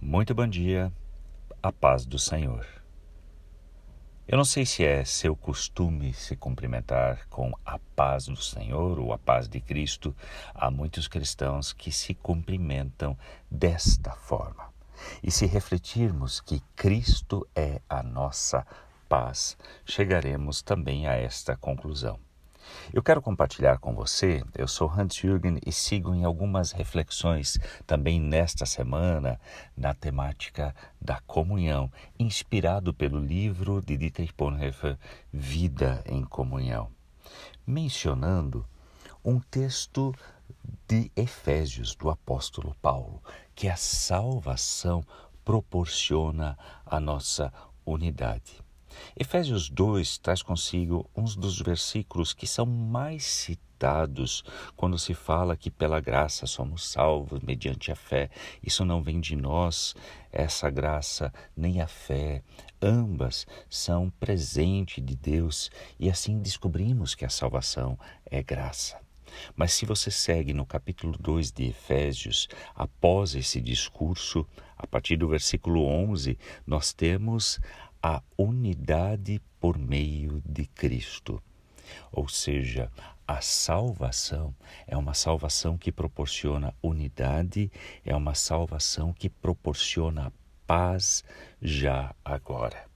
Muito bom dia, a paz do Senhor. Eu não sei se é seu costume se cumprimentar com a paz do Senhor ou a paz de Cristo. Há muitos cristãos que se cumprimentam desta forma. E se refletirmos que Cristo é a nossa paz, chegaremos também a esta conclusão. Eu quero compartilhar com você, eu sou Hans Jürgen e sigo em algumas reflexões também nesta semana na temática da comunhão, inspirado pelo livro de Dietrich Bonhoeffer, Vida em Comunhão, mencionando um texto de Efésios do apóstolo Paulo, que a salvação proporciona a nossa unidade. Efésios 2 traz consigo uns dos versículos que são mais citados quando se fala que pela graça somos salvos mediante a fé. Isso não vem de nós, essa graça, nem a fé. Ambas são presente de Deus e assim descobrimos que a salvação é graça. Mas se você segue no capítulo 2 de Efésios, após esse discurso, a partir do versículo 11, nós temos a unidade por meio de Cristo. Ou seja, a salvação é uma salvação que proporciona unidade, é uma salvação que proporciona paz já agora.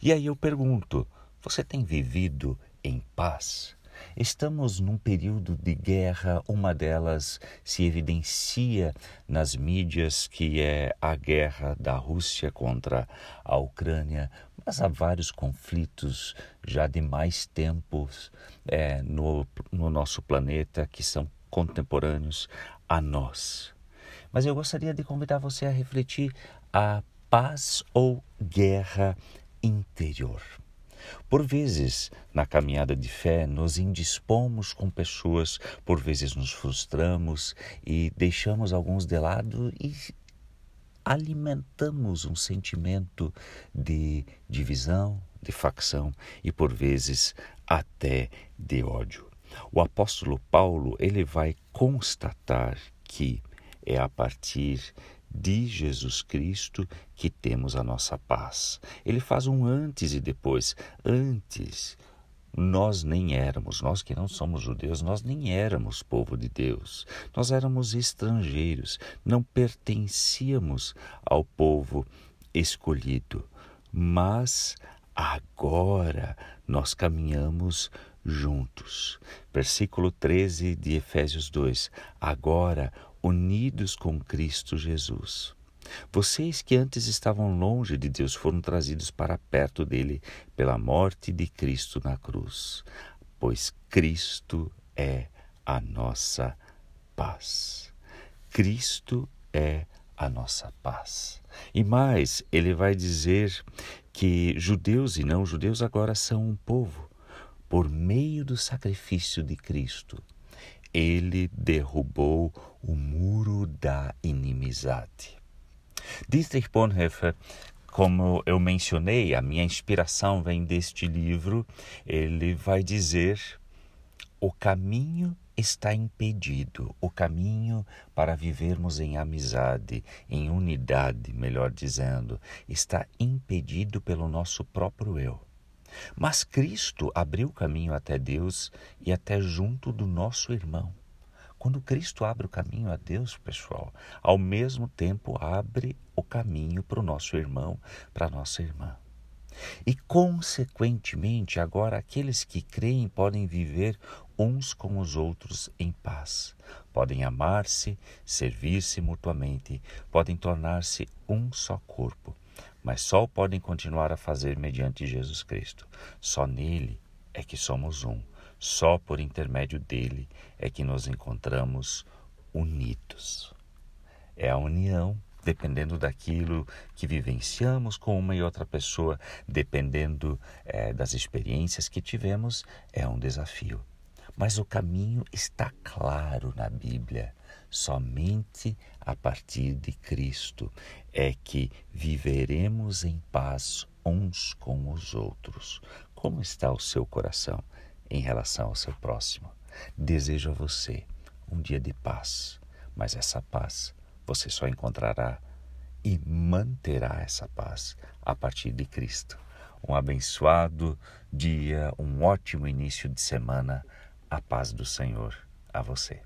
E aí eu pergunto: você tem vivido em paz? Estamos num período de guerra, uma delas se evidencia nas mídias, que é a guerra da Rússia contra a Ucrânia, mas há vários conflitos já de mais tempos é, no, no nosso planeta que são contemporâneos a nós. Mas eu gostaria de convidar você a refletir a paz ou guerra interior. Por vezes, na caminhada de fé, nos indispomos com pessoas, por vezes nos frustramos e deixamos alguns de lado e alimentamos um sentimento de divisão, de facção e por vezes até de ódio. O apóstolo Paulo, ele vai constatar que é a partir de Jesus Cristo que temos a nossa paz. Ele faz um antes e depois. Antes, nós nem éramos, nós que não somos judeus, nós nem éramos povo de Deus. Nós éramos estrangeiros, não pertencíamos ao povo escolhido. Mas agora nós caminhamos juntos. Versículo 13 de Efésios 2. Agora unidos com Cristo Jesus. Vocês que antes estavam longe de Deus foram trazidos para perto dele pela morte de Cristo na cruz, pois Cristo é a nossa paz. Cristo é a nossa paz. E mais, ele vai dizer que judeus e não judeus agora são um povo por meio do sacrifício de Cristo ele derrubou o muro da inimizade. Dietrich Bonhoeffer, como eu mencionei, a minha inspiração vem deste livro, ele vai dizer: o caminho está impedido, o caminho para vivermos em amizade, em unidade, melhor dizendo, está impedido pelo nosso próprio eu. Mas Cristo abriu o caminho até Deus e até junto do nosso irmão. Quando Cristo abre o caminho a Deus, pessoal, ao mesmo tempo abre o caminho para o nosso irmão, para a nossa irmã. E, consequentemente, agora aqueles que creem podem viver uns com os outros em paz. Podem amar-se, servir-se mutuamente, podem tornar-se um só corpo mas só podem continuar a fazer mediante Jesus Cristo. Só nele é que somos um. Só por intermédio dele é que nos encontramos unidos. É a união dependendo daquilo que vivenciamos com uma e outra pessoa, dependendo é, das experiências que tivemos, é um desafio. Mas o caminho está claro na Bíblia. Somente a partir de Cristo é que viveremos em paz uns com os outros. Como está o seu coração em relação ao seu próximo? Desejo a você um dia de paz, mas essa paz você só encontrará e manterá essa paz a partir de Cristo. Um abençoado dia, um ótimo início de semana. A paz do Senhor a você.